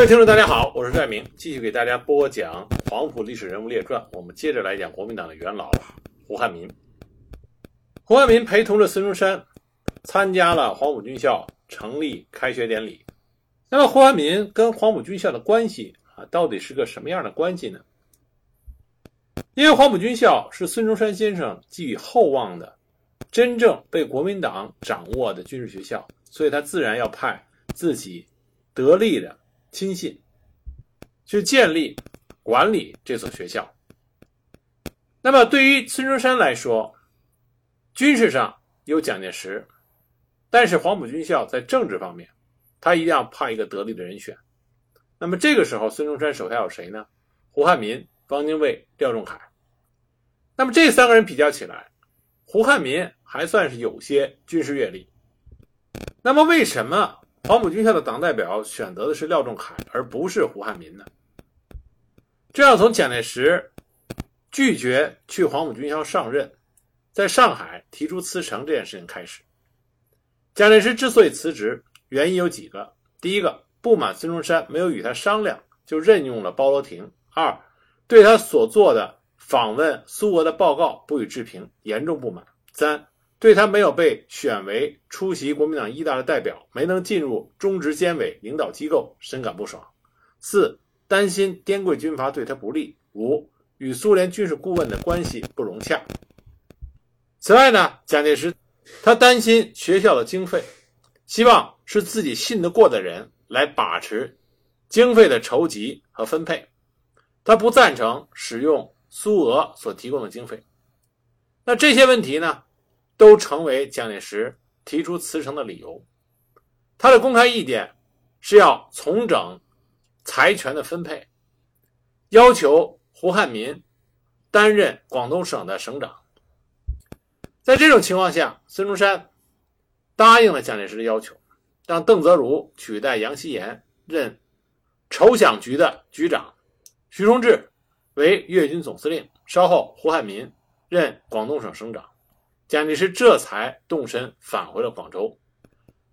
各位听众，大家好，我是寨明，继续给大家播讲《黄埔历史人物列传》。我们接着来讲国民党的元老胡汉民。胡汉民陪同着孙中山参加了黄埔军校成立开学典礼。那么，胡汉民跟黄埔军校的关系啊，到底是个什么样的关系呢？因为黄埔军校是孙中山先生寄予厚望的，真正被国民党掌握的军事学校，所以他自然要派自己得力的。亲信去建立、管理这所学校。那么，对于孙中山来说，军事上有蒋介石，但是黄埔军校在政治方面，他一定要派一个得力的人选。那么，这个时候，孙中山手下有谁呢？胡汉民、汪精卫、廖仲恺。那么，这三个人比较起来，胡汉民还算是有些军事阅历。那么，为什么？黄埔军校的党代表选择的是廖仲恺，而不是胡汉民呢？这要从蒋介石拒绝去黄埔军校上任，在上海提出辞呈这件事情开始。蒋介石之所以辞职，原因有几个：第一个，不满孙中山没有与他商量就任用了包罗廷；二，对他所做的访问苏俄的报告不予置评，严重不满；三。对他没有被选为出席国民党一大的代表，没能进入中执监委领导机构，深感不爽。四、担心滇桂军阀对他不利。五、与苏联军事顾问的关系不融洽。此外呢，蒋介石他担心学校的经费，希望是自己信得过的人来把持经费的筹集和分配。他不赞成使用苏俄所提供的经费。那这些问题呢？都成为蒋介石提出辞呈的理由。他的公开意见是要重整财权的分配，要求胡汉民担任广东省的省长。在这种情况下，孙中山答应了蒋介石的要求，让邓泽如取代杨希言任筹饷局的局长，徐崇智为粤军总司令，稍后胡汉民任广东省省长。蒋介石这才动身返回了广州，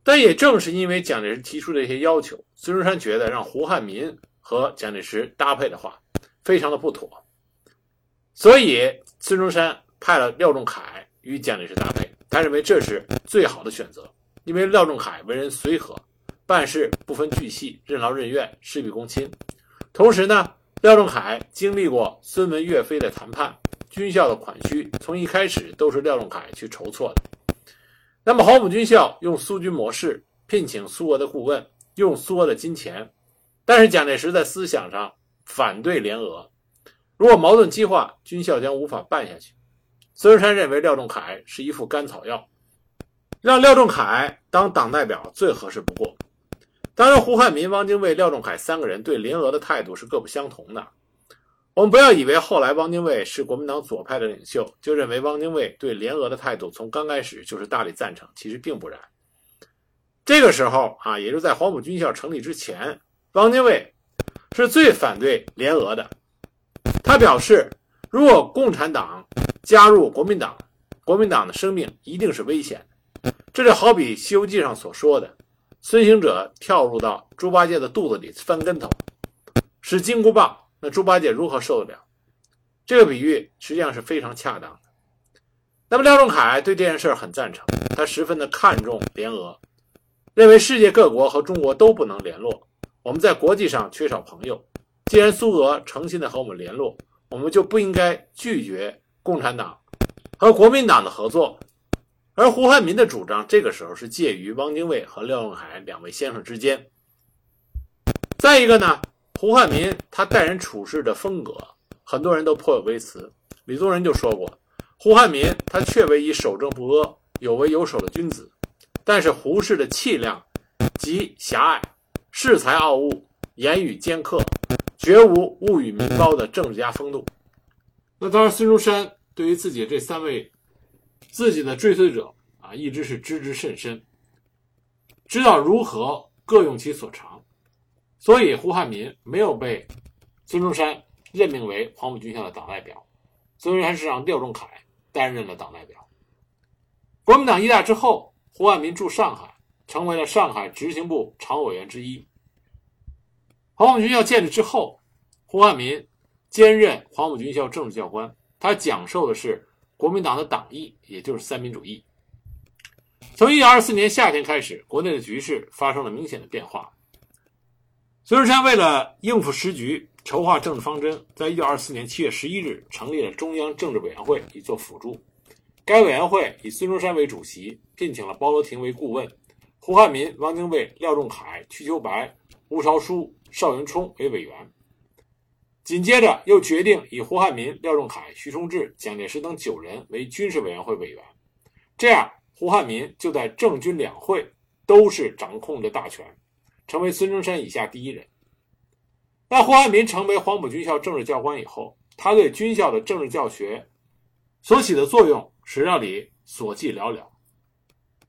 但也正是因为蒋介石提出的一些要求，孙中山觉得让胡汉民和蒋介石搭配的话，非常的不妥，所以孙中山派了廖仲恺与蒋介石搭配，他认为这是最好的选择，因为廖仲恺为人随和，办事不分巨细，任劳任怨，事必躬亲，同时呢，廖仲恺经历过孙文、岳飞的谈判。军校的款需从一开始都是廖仲恺去筹措的。那么黄埔军校用苏军模式聘请苏俄的顾问，用苏俄的金钱，但是蒋介石在思想上反对联俄。如果矛盾激化，军校将无法办下去。孙中山认为廖仲恺是一副甘草药，让廖仲恺当党代表最合适不过。当然，胡汉民、汪精卫、廖仲恺三个人对联俄的态度是各不相同的。我们不要以为后来汪精卫是国民党左派的领袖，就认为汪精卫对联俄的态度从刚开始就是大力赞成。其实并不然。这个时候啊，也就在黄埔军校成立之前，汪精卫是最反对联俄的。他表示，如果共产党加入国民党，国民党的生命一定是危险的。这就好比《西游记》上所说的，孙行者跳入到猪八戒的肚子里翻跟头，使金箍棒。那猪八戒如何受得了？这个比喻实际上是非常恰当的。那么廖仲恺对这件事很赞成，他十分的看重联俄，认为世界各国和中国都不能联络，我们在国际上缺少朋友。既然苏俄诚心的和我们联络，我们就不应该拒绝共产党和国民党的合作。而胡汉民的主张，这个时候是介于汪精卫和廖仲恺两位先生之间。再一个呢？胡汉民他待人处事的风格，很多人都颇有微词。李宗仁就说过，胡汉民他确为以守正不阿、有为有守的君子，但是胡适的气量极狭隘，恃才傲物，言语尖刻，绝无物与民高的政治家风度。那当然，孙中山对于自己这三位自己的追随者啊，一直是知之甚深，知道如何各用其所长。所以，胡汉民没有被孙中山任命为黄埔军校的党代表，孙中山是让廖仲恺担任了党代表。国民党一大之后，胡汉民驻上海，成为了上海执行部常务委员之一。黄埔军校建立之后，胡汉民兼任黄埔军校政治教官，他讲授的是国民党的党义，也就是三民主义。从一九二四年夏天开始，国内的局势发生了明显的变化。孙中山为了应付时局，筹划政治方针，在一九二四年七月十一日成立了中央政治委员会，以作辅助。该委员会以孙中山为主席，聘请了包罗廷为顾问，胡汉民、汪精卫、廖仲恺、瞿秋白、吴朝书、邵元冲为委员。紧接着又决定以胡汉民、廖仲恺、徐崇智、蒋介石等九人为军事委员会委员。这样，胡汉民就在政军两会都是掌控着大权，成为孙中山以下第一人。那胡汉民成为黄埔军校政治教官以后，他对军校的政治教学所起的作用。史料里所记寥寥，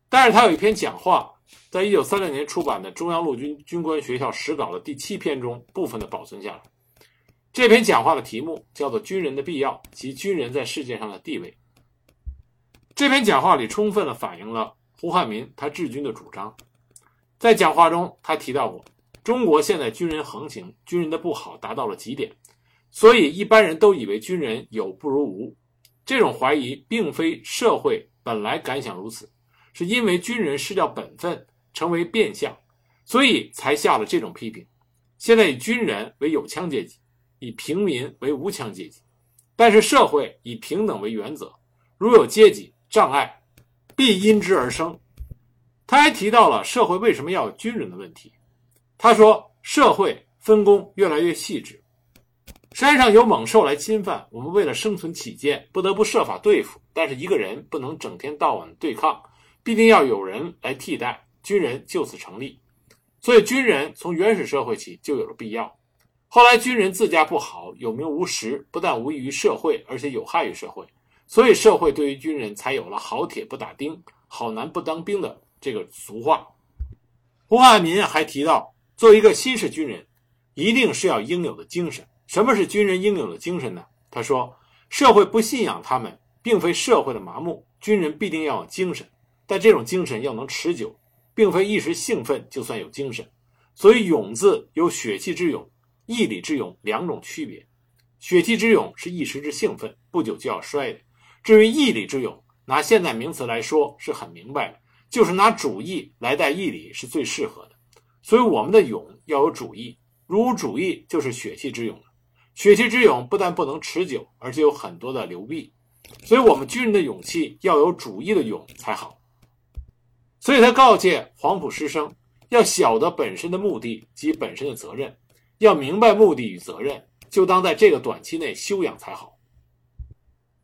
但是他有一篇讲话，在一九三六年出版的《中央陆军军官学校史稿》的第七篇中部分的保存下来。这篇讲话的题目叫做《军人的必要及军人在世界上的地位》。这篇讲话里充分的反映了胡汉民他治军的主张。在讲话中，他提到过，中国现在军人横行，军人的不好达到了极点，所以一般人都以为军人有不如无。这种怀疑并非社会本来感想如此，是因为军人失掉本分，成为变相，所以才下了这种批评。现在以军人为有枪阶级，以平民为无枪阶级，但是社会以平等为原则，如有阶级障碍，必因之而生。他还提到了社会为什么要有军人的问题。他说，社会分工越来越细致。山上有猛兽来侵犯，我们为了生存起见，不得不设法对付。但是一个人不能整天到晚对抗，必定要有人来替代。军人就此成立，所以军人从原始社会起就有了必要。后来军人自家不好，有名无实，不但无益于社会，而且有害于社会。所以社会对于军人才有了“好铁不打钉，好男不当兵”的这个俗话。胡汉民还提到，作为一个新式军人，一定是要应有的精神。什么是军人应有的精神呢？他说：“社会不信仰他们，并非社会的麻木。军人必定要有精神，但这种精神要能持久，并非一时兴奋就算有精神。所以‘勇’字有血气之勇、毅力之勇两种区别。血气之勇是一时之兴奋，不久就要衰的；至于毅力之勇，拿现代名词来说是很明白的，就是拿主义来代义理是最适合的。所以我们的勇要有主义，如无主义就是血气之勇。”血气之勇不但不能持久，而且有很多的流弊，所以我们军人的勇气要有主义的勇才好。所以他告诫黄埔师生要晓得本身的目的及本身的责任，要明白目的与责任，就当在这个短期内修养才好。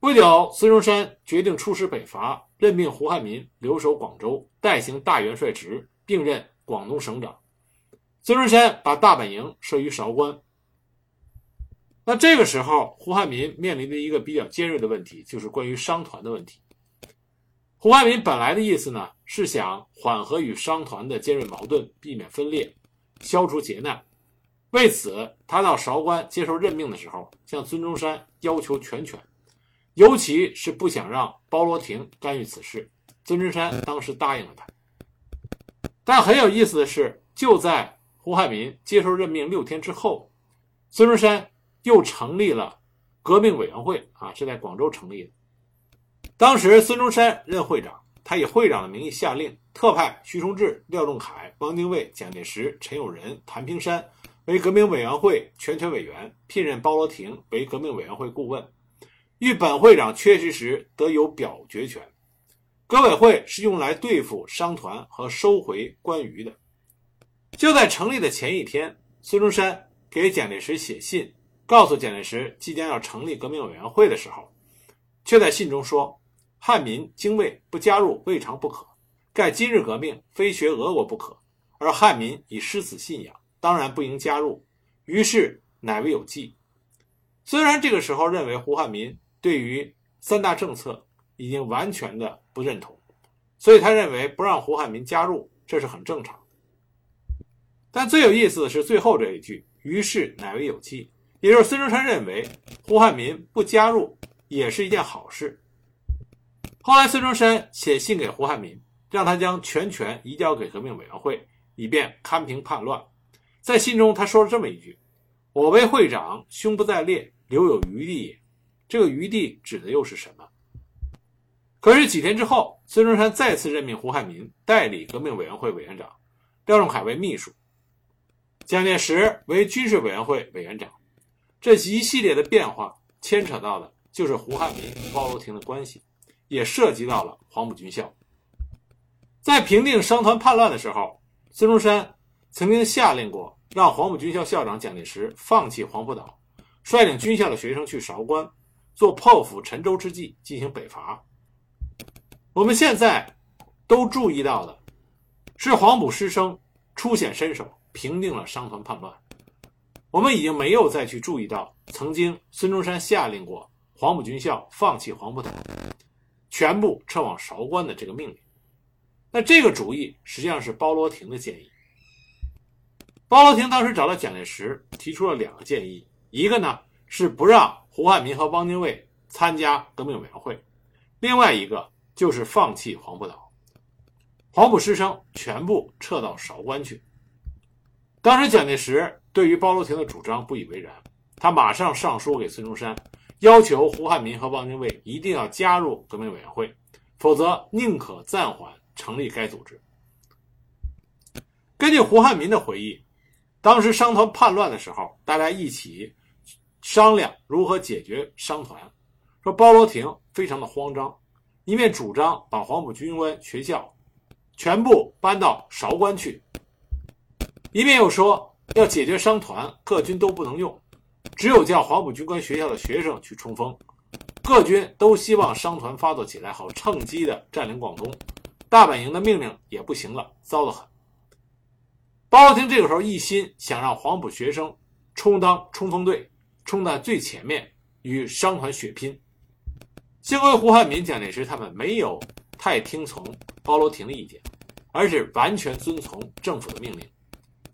不久，孙中山决定出师北伐，任命胡汉民留守广州，代行大元帅职，并任广东省长。孙中山把大本营设于韶关。那这个时候，胡汉民面临的一个比较尖锐的问题，就是关于商团的问题。胡汉民本来的意思呢，是想缓和与商团的尖锐矛盾，避免分裂，消除劫难。为此，他到韶关接受任命的时候，向孙中山要求全权，尤其是不想让包罗廷干预此事。孙中山当时答应了他。但很有意思的是，就在胡汉民接受任命六天之后，孙中山。又成立了革命委员会啊，是在广州成立的。当时孙中山任会长，他以会长的名义下令，特派徐崇智、廖仲恺、汪精卫、蒋介石、陈友仁、谭平山为革命委员会全权委员，聘任包罗廷为革命委员会顾问，遇本会长缺席时得有表决权。革委会是用来对付商团和收回官余的。就在成立的前一天，孙中山给蒋介石写信。告诉蒋介石即将要成立革命委员会的时候，却在信中说：“汉民、精卫不加入未尝不可，盖今日革命非学俄国不可，而汉民已失此信仰，当然不应加入。于是乃为有计。”虽然这个时候认为胡汉民对于三大政策已经完全的不认同，所以他认为不让胡汉民加入这是很正常。但最有意思的是最后这一句：“于是乃为有期。”也就是孙中山认为胡汉民不加入也是一件好事。后来孙中山写信给胡汉民，让他将全权移交给革命委员会，以便堪平叛乱。在信中他说了这么一句：“我为会长，胸不在列，留有余地也。”这个余地指的又是什么？可是几天之后，孙中山再次任命胡汉民代理革命委员会委员长，廖仲恺为秘书，蒋介石为军事委员会委员长。这一系列的变化牵扯到的就是胡汉民包罗廷的关系，也涉及到了黄埔军校。在平定商团叛乱的时候，孙中山曾经下令过，让黄埔军校校长蒋介石放弃黄埔岛，率领军校的学生去韶关，做破釜沉舟之计，进行北伐。我们现在都注意到的是，黄埔师生出显身手，平定了商团叛乱。我们已经没有再去注意到曾经孙中山下令过黄埔军校放弃黄埔岛，全部撤往韶关的这个命令。那这个主意实际上是包罗廷的建议。包罗廷当时找到蒋介石，提出了两个建议：一个呢是不让胡汉民和汪精卫参加革命委员会；另外一个就是放弃黄埔岛，黄埔师生全部撤到韶关去。当时蒋介石。对于包罗廷的主张不以为然，他马上上书给孙中山，要求胡汉民和汪精卫一定要加入革命委员会，否则宁可暂缓成立该组织。根据胡汉民的回忆，当时商团叛乱的时候，大家一起商量如何解决商团，说包罗廷非常的慌张，一面主张把黄埔军官学校全部搬到韶关去，一面又说。要解决商团，各军都不能用，只有叫黄埔军官学校的学生去冲锋。各军都希望商团发作起来，好趁机的占领广东。大本营的命令也不行了，糟得很。包罗廷这个时候一心想让黄埔学生充当冲锋队，冲在最前面与商团血拼。幸亏胡汉民、蒋介石他们没有太听从包罗廷的意见，而是完全遵从政府的命令。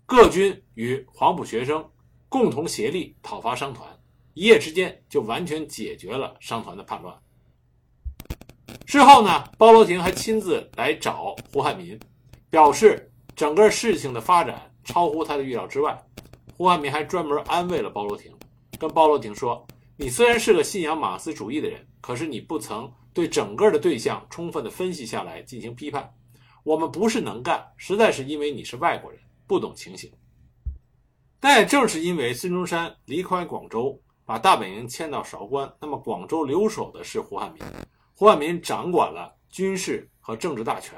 各军与黄埔学生共同协力讨伐商团，一夜之间就完全解决了商团的叛乱。事后呢，包罗廷还亲自来找胡汉民，表示整个事情的发展超乎他的预料之外。胡汉民还专门安慰了包罗廷，跟包罗廷说：“你虽然是个信仰马克思主义的人，可是你不曾对整个的对象充分的分析下来进行批判。我们不是能干，实在是因为你是外国人。”不懂情形，但也正是因为孙中山离开广州，把大本营迁到韶关，那么广州留守的是胡汉民，胡汉民掌管了军事和政治大权，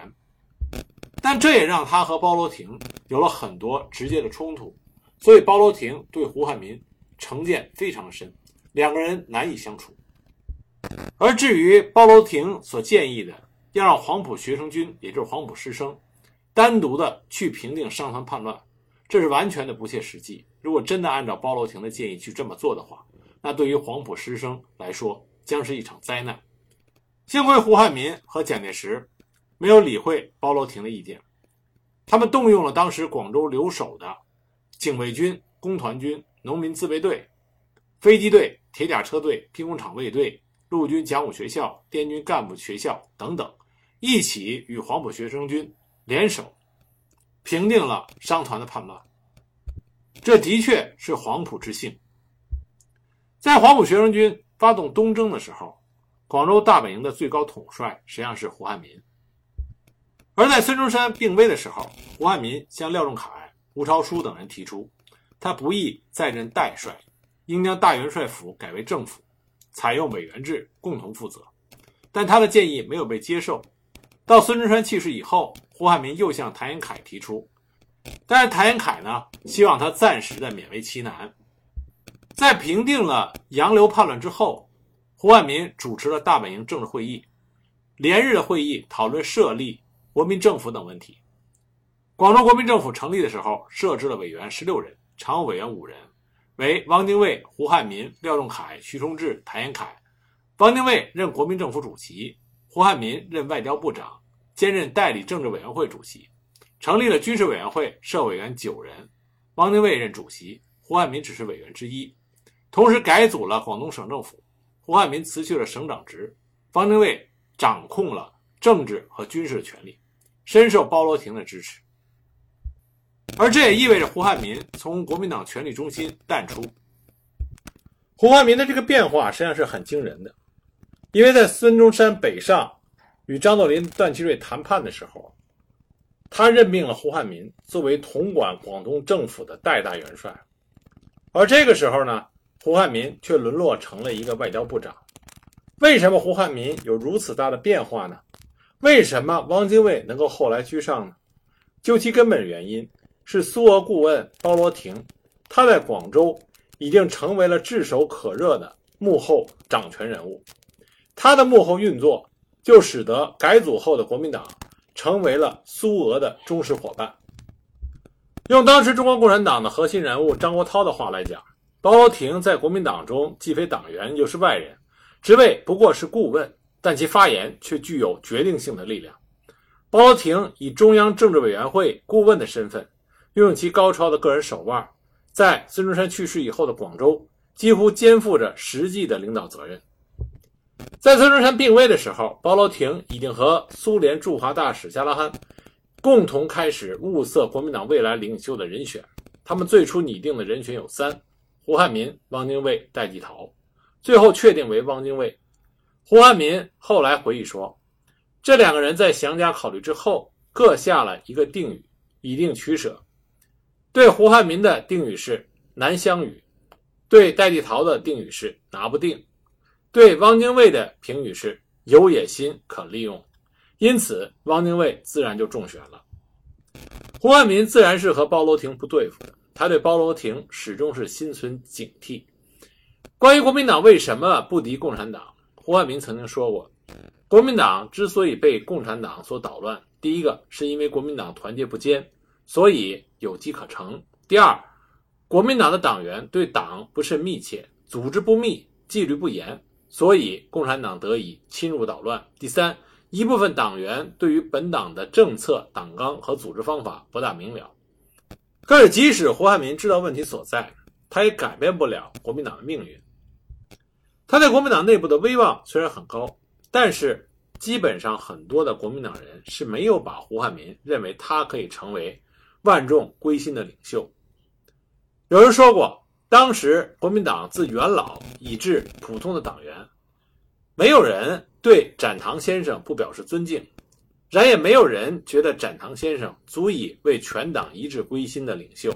但这也让他和包罗廷有了很多直接的冲突，所以包罗廷对胡汉民成见非常深，两个人难以相处。而至于包罗廷所建议的，要让黄埔学生军，也就是黄埔师生。单独的去平定商团叛乱，这是完全的不切实际。如果真的按照包罗廷的建议去这么做的话，那对于黄埔师生来说将是一场灾难。幸亏胡汉民和蒋介石没有理会包罗廷的意见，他们动用了当时广州留守的警卫军、工团军、农民自卫队、飞机队、铁甲车队、兵工厂卫队、陆军讲武学校、滇军干部学校等等，一起与黄埔学生军。联手平定了商团的叛乱，这的确是黄埔之幸。在黄埔学生军发动东征的时候，广州大本营的最高统帅实际上是胡汉民；而在孙中山病危的时候，胡汉民向廖仲恺、吴超书等人提出，他不宜再任代帅，应将大元帅府改为政府，采用委员制，共同负责。但他的建议没有被接受。到孙中山去世以后，胡汉民又向谭延闿提出，但是谭延闿呢，希望他暂时的勉为其难。在平定了杨流叛乱之后，胡汉民主持了大本营政治会议，连日的会议讨论设立国民政府等问题。广州国民政府成立的时候，设置了委员十六人，常务委员五人，为汪精卫、胡汉民、廖仲恺、徐崇智、谭延闿。汪精卫任国民政府主席。胡汉民任外交部长，兼任代理政治委员会主席，成立了军事委员会，设委员九人，汪精卫任主席，胡汉民只是委员之一。同时改组了广东省政府，胡汉民辞去了省长职，汪精卫掌控了政治和军事的权利，深受包罗廷的支持。而这也意味着胡汉民从国民党权力中心淡出。胡汉民的这个变化实际上是很惊人的，因为在孙中山北上与张作霖、段祺瑞谈判的时候，他任命了胡汉民作为统管广东政府的代大元帅，而这个时候呢，胡汉民却沦落成了一个外交部长。为什么胡汉民有如此大的变化呢？为什么汪精卫能够后来居上呢？究其根本原因，是苏俄顾问包罗廷，他在广州已经成为了炙手可热的幕后掌权人物。他的幕后运作，就使得改组后的国民党成为了苏俄的忠实伙伴。用当时中国共产党的核心人物张国焘的话来讲，包罗廷在国民党中既非党员，又是外人，职位不过是顾问，但其发言却具有决定性的力量。包罗廷以中央政治委员会顾问的身份，运用其高超的个人手腕，在孙中山去世以后的广州，几乎肩负着实际的领导责任。在孙中山病危的时候，包罗廷已经和苏联驻华大使加拉罕共同开始物色国民党未来领袖的人选。他们最初拟定的人选有三：胡汉民、汪精卫、戴季陶，最后确定为汪精卫。胡汉民后来回忆说。这两个人在详加考虑之后，各下了一个定语，以定取舍。对胡汉民的定语是难相与，对戴季陶的定语是拿不定，对汪精卫的评语是有野心可利用。因此，汪精卫自然就中选了。胡汉民自然是和包罗廷不对付，他对包罗廷始终是心存警惕。关于国民党为什么不敌共产党，胡汉民曾经说过。国民党之所以被共产党所捣乱，第一个是因为国民党团结不坚，所以有机可乘；第二，国民党的党员对党不甚密切，组织不密，纪律不严，所以共产党得以侵入捣乱；第三，一部分党员对于本党的政策、党纲和组织方法不大明了。可是，即使胡汉民知道问题所在，他也改变不了国民党的命运。他在国民党内部的威望虽然很高。但是，基本上很多的国民党人是没有把胡汉民认为他可以成为万众归心的领袖。有人说过，当时国民党自元老以至普通的党员，没有人对展堂先生不表示尊敬，然也没有人觉得展堂先生足以为全党一致归心的领袖。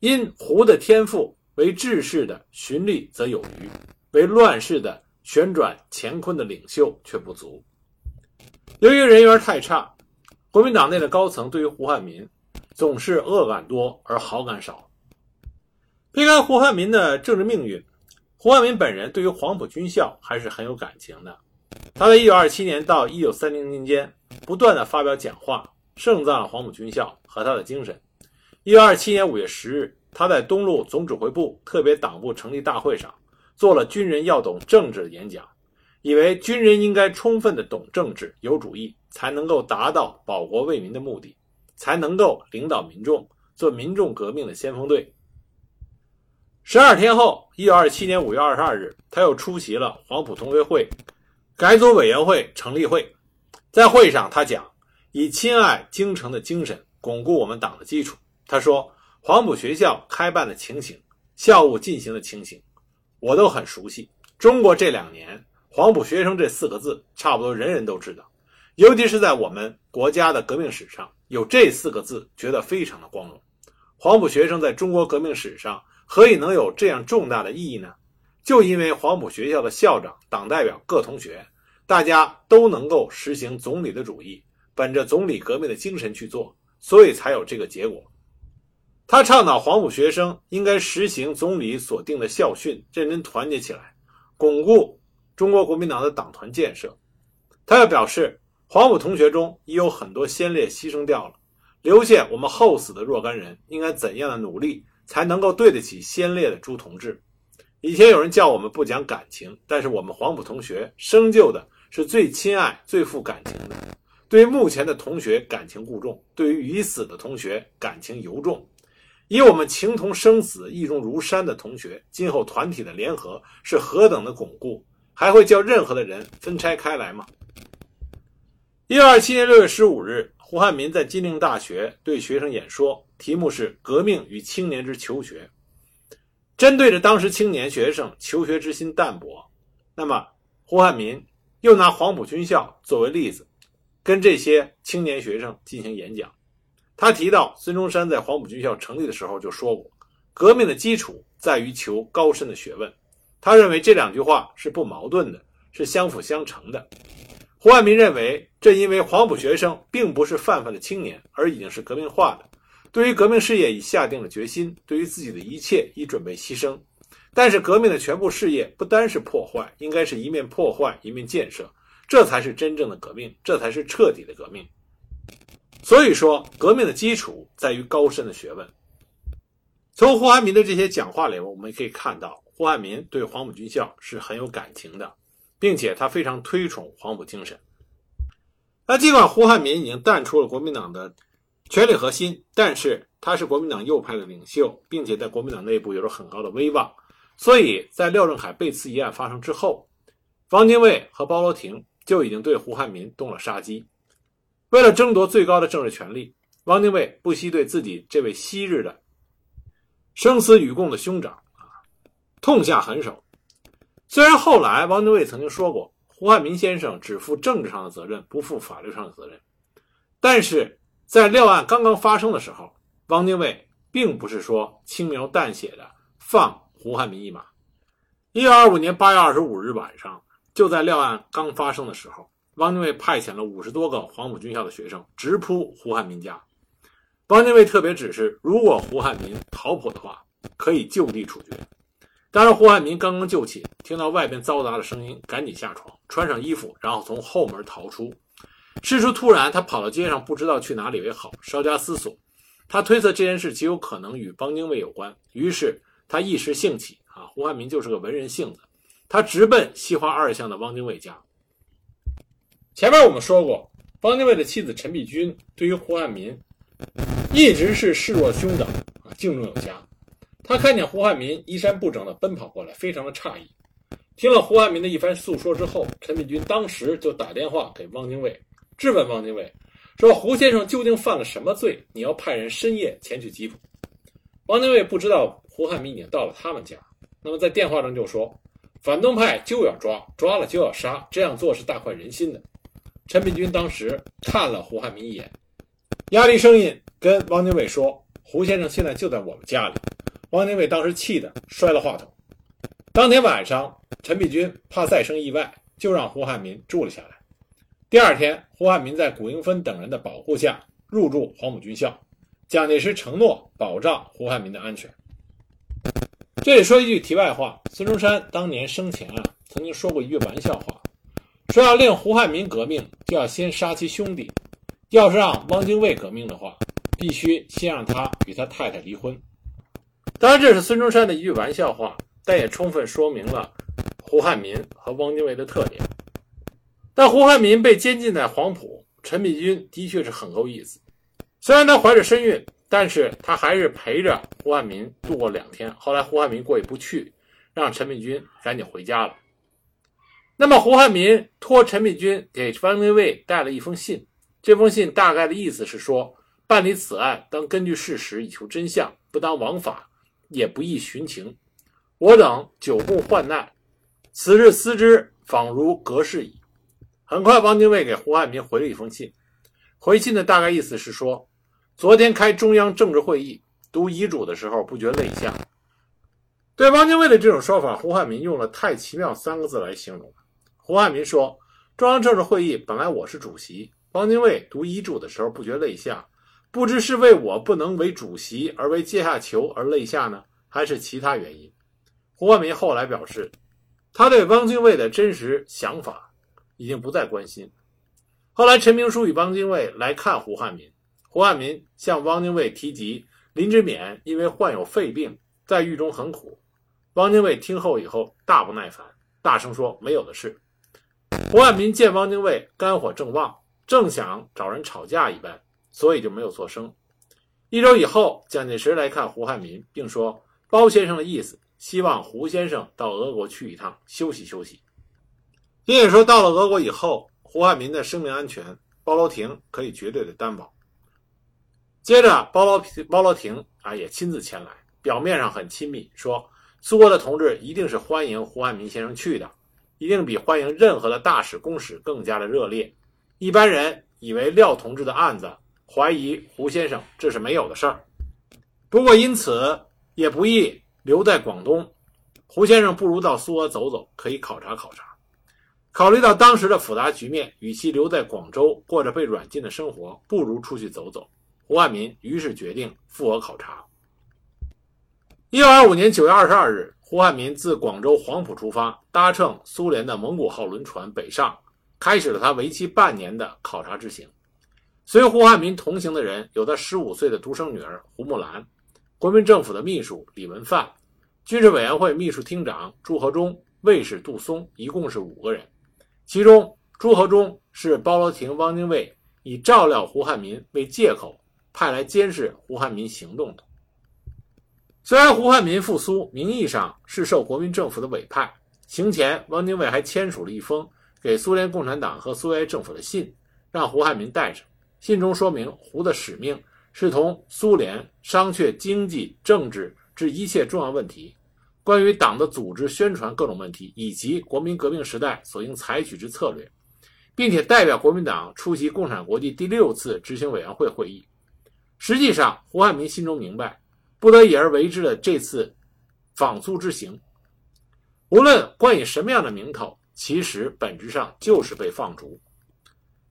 因胡的天赋为治世的循吏则有余，为乱世的。旋转乾坤的领袖却不足。由于人缘太差，国民党内的高层对于胡汉民总是恶感多而好感少。撇开胡汉民的政治命运，胡汉民本人对于黄埔军校还是很有感情的。他在1927年到1930年间不断的发表讲话，盛赞黄埔军校和他的精神。1927年5月10日，他在东路总指挥部特别党部成立大会上。做了军人要懂政治的演讲，以为军人应该充分的懂政治、有主义，才能够达到保国为民的目的，才能够领导民众，做民众革命的先锋队。十二天后，一九二七年五月二十二日，他又出席了黄埔同学会改组委员会成立会，在会上他讲，以亲爱京城的精神巩固我们党的基础。他说，黄埔学校开办的情形，校务进行的情形。我都很熟悉。中国这两年“黄埔学生”这四个字，差不多人人都知道。尤其是在我们国家的革命史上，有这四个字，觉得非常的光荣。黄埔学生在中国革命史上何以能有这样重大的意义呢？就因为黄埔学校的校长、党代表、各同学，大家都能够实行总理的主义，本着总理革命的精神去做，所以才有这个结果。他倡导黄埔学生应该实行总理所定的校训，认真团结起来，巩固中国国民党的党团建设。他又表示，黄埔同学中已有很多先烈牺牲掉了，留下我们后死的若干人，应该怎样的努力才能够对得起先烈的朱同志？以前有人叫我们不讲感情，但是我们黄埔同学生就的是最亲爱、最富感情的。对于目前的同学感情固重，对于已死的同学感情尤重。以我们情同生死、义重如山的同学，今后团体的联合是何等的巩固，还会叫任何的人分拆开来吗？一九二七年六月十五日，胡汉民在金陵大学对学生演说，题目是《革命与青年之求学》。针对着当时青年学生求学之心淡薄，那么胡汉民又拿黄埔军校作为例子，跟这些青年学生进行演讲。他提到孙中山在黄埔军校成立的时候就说过：“革命的基础在于求高深的学问。”他认为这两句话是不矛盾的，是相辅相成的。胡汉民认为，正因为黄埔学生并不是泛泛的青年，而已经是革命化的。对于革命事业已下定了决心，对于自己的一切已准备牺牲。但是革命的全部事业不单是破坏，应该是一面破坏一面建设，这才是真正的革命，这才是彻底的革命。所以说，革命的基础在于高深的学问。从胡汉民的这些讲话里，我们可以看到，胡汉民对黄埔军校是很有感情的，并且他非常推崇黄埔精神。那尽管胡汉民已经淡出了国民党的。权力核心，但是他是国民党右派的领袖，并且在国民党内部有着很高的威望，所以在廖振海被刺一案发生之后，汪精卫和包罗廷就已经对胡汉民动了杀机。为了争夺最高的政治权力，汪精卫不惜对自己这位昔日的生死与共的兄长啊痛下狠手。虽然后来汪精卫曾经说过，胡汉民先生只负政治上的责任，不负法律上的责任，但是。在廖案刚刚发生的时候，汪精卫并不是说轻描淡写的放胡汉民一马。一九二五年八月二十五日晚上，就在廖案刚发生的时候，汪精卫派遣了五十多个黄埔军校的学生直扑胡汉民家。汪精卫特别指示，如果胡汉民逃跑的话，可以就地处决。当时胡汉民刚刚就寝，听到外边嘈杂的声音，赶紧下床，穿上衣服，然后从后门逃出。事出突然，他跑到街上，不知道去哪里为好。稍加思索，他推测这件事极有可能与汪精卫有关。于是他一时兴起，啊，胡汉民就是个文人性子，他直奔西华二巷的汪精卫家。前面我们说过，汪精卫的妻子陈璧君对于胡汉民一直是视若兄长，啊，敬重有加。他看见胡汉民衣衫不整的奔跑过来，非常的诧异。听了胡汉民的一番诉说之后，陈炳军当时就打电话给汪精卫。质问汪精卫说：“胡先生究竟犯了什么罪？你要派人深夜前去缉捕。”汪精卫不知道胡汉民已经到了他们家，那么在电话中就说：“反动派就要抓，抓了就要杀，这样做是大快人心的。”陈炳军当时看了胡汉民一眼，压低声音跟汪精卫说：“胡先生现在就在我们家里。”汪精卫当时气得摔了话筒。当天晚上，陈璧君怕再生意外，就让胡汉民住了下来。第二天，胡汉民在古英芬等人的保护下入住黄埔军校，蒋介石承诺保障胡汉民的安全。这里说一句题外话：孙中山当年生前啊，曾经说过一句玩笑话，说要令胡汉民革命，就要先杀其兄弟；要是让汪精卫革命的话，必须先让他与他太太离婚。当然，这是孙中山的一句玩笑话，但也充分说明了胡汉民和汪精卫的特点。但胡汉民被监禁在黄埔，陈璧君的确是很够意思。虽然他怀着身孕，但是他还是陪着胡汉民度过两天。后来胡汉民过意不去，让陈璧君赶紧回家了。那么胡汉民托陈璧君给汪精卫带了一封信，这封信大概的意思是说，办理此案当根据事实以求真相，不当枉法，也不易寻情。我等久共患难，此日思之，仿如隔世矣。很快，汪精卫给胡汉民回了一封信。回信的大概意思是说，昨天开中央政治会议读遗嘱的时候，不觉泪下。对汪精卫的这种说法，胡汉民用了“太奇妙”三个字来形容。胡汉民说：“中央政治会议本来我是主席，汪精卫读遗嘱的时候不觉泪下，不知是为我不能为主席而为阶下囚而泪下呢，还是其他原因？”胡汉民后来表示，他对汪精卫的真实想法。已经不再关心。后来，陈明书与汪精卫来看胡汉民，胡汉民向汪精卫提及林之勉因为患有肺病，在狱中很苦。汪精卫听后以后大不耐烦，大声说：“没有的事。”胡汉民见汪精卫肝火正旺，正想找人吵架一般，所以就没有作声。一周以后，蒋介石来看胡汉民，并说：“包先生的意思，希望胡先生到俄国去一趟，休息休息。”并且说，到了俄国以后，胡汉民的生命安全包罗廷可以绝对的担保。接着，包罗包罗廷啊也亲自前来，表面上很亲密，说苏俄的同志一定是欢迎胡汉民先生去的，一定比欢迎任何的大使公使更加的热烈。一般人以为廖同志的案子怀疑胡先生，这是没有的事儿。不过因此也不宜留在广东，胡先生不如到苏俄走走，可以考察考察。考虑到当时的复杂局面，与其留在广州过着被软禁的生活，不如出去走走。胡汉民于是决定赴俄考察。一九二五年九月二十二日，胡汉民自广州黄埔出发，搭乘苏联的蒙古号轮船北上，开始了他为期半年的考察之行。随胡汉民同行的人有他十五岁的独生女儿胡木兰，国民政府的秘书李文范，军事委员会秘书厅长朱和忠，卫士杜松，一共是五个人。其中，朱和忠是包罗廷、汪精卫以照料胡汉民为借口。派来监视胡汉民行动的。虽然胡汉民复苏名义上是受国民政府的委派，行前汪精卫还签署了一封给苏联共产党和苏维埃政府的信，让胡汉民带上。信中说明胡的使命是同苏联商榷经济、政治之一切重要问题，关于党的组织、宣传各种问题，以及国民革命时代所应采取之策略，并且代表国民党出席共产国际第六次执行委员会会议。实际上，胡汉民心中明白，不得已而为之的这次访苏之行，无论冠以什么样的名头，其实本质上就是被放逐。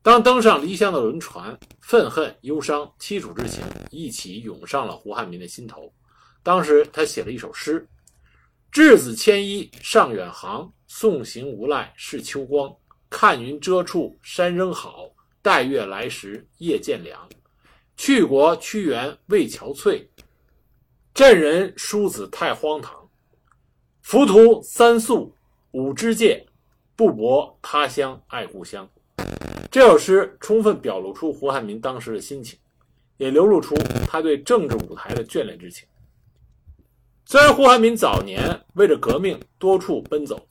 当登上离乡的轮船，愤恨、忧伤、凄楚之情一起涌上了胡汉民的心头。当时他写了一首诗：“稚子牵衣上远航，送行无赖是秋光。看云遮处山仍好，待月来时夜渐凉。”去国屈原为憔悴，镇人叔子太荒唐。浮屠三宿五之界，不泊他乡爱故乡。这首诗充分表露出胡汉民当时的心情，也流露出他对政治舞台的眷恋之情。虽然胡汉民早年为了革命多处奔走，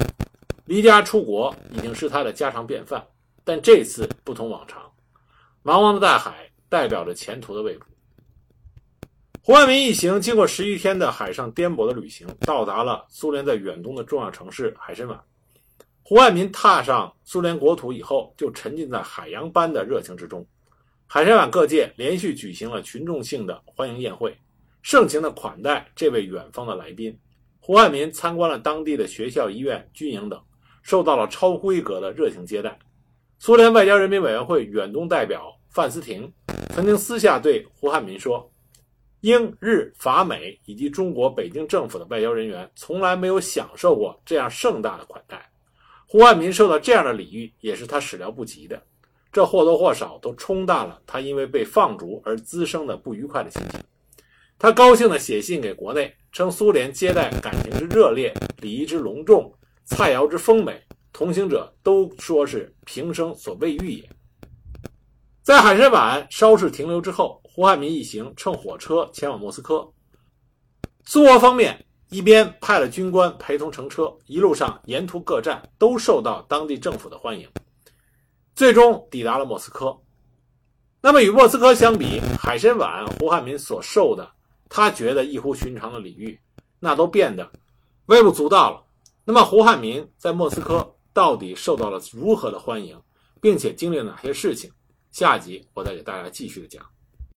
离家出国已经是他的家常便饭，但这次不同往常，茫茫的大海。代表着前途的未卜。胡汉民一行经过十余天的海上颠簸的旅行，到达了苏联在远东的重要城市海参崴。胡汉民踏上苏联国土以后，就沉浸在海洋般的热情之中。海参崴各界连续举行了群众性的欢迎宴会，盛情的款待这位远方的来宾。胡汉民参观了当地的学校、医院、军营等，受到了超规格的热情接待。苏联外交人民委员会远东代表。范思廷曾经私下对胡汉民说：“英、日、法、美以及中国北京政府的外交人员从来没有享受过这样盛大的款待。胡汉民受到这样的礼遇，也是他始料不及的。这或多或少都冲淡了他因为被放逐而滋生的不愉快的心情。他高兴地写信给国内，称苏联接待感情之热烈，礼仪之隆重，菜肴之丰美，同行者都说是平生所未遇也。”在海参崴稍事停留之后，胡汉民一行乘火车前往莫斯科。苏俄方面一边派了军官陪同乘车，一路上沿途各站都受到当地政府的欢迎，最终抵达了莫斯科。那么与莫斯科相比，海参崴胡汉民所受的，他觉得异乎寻常的礼遇，那都变得微不足道了。那么胡汉民在莫斯科到底受到了如何的欢迎，并且经历了哪些事情？下集我再给大家继续的讲。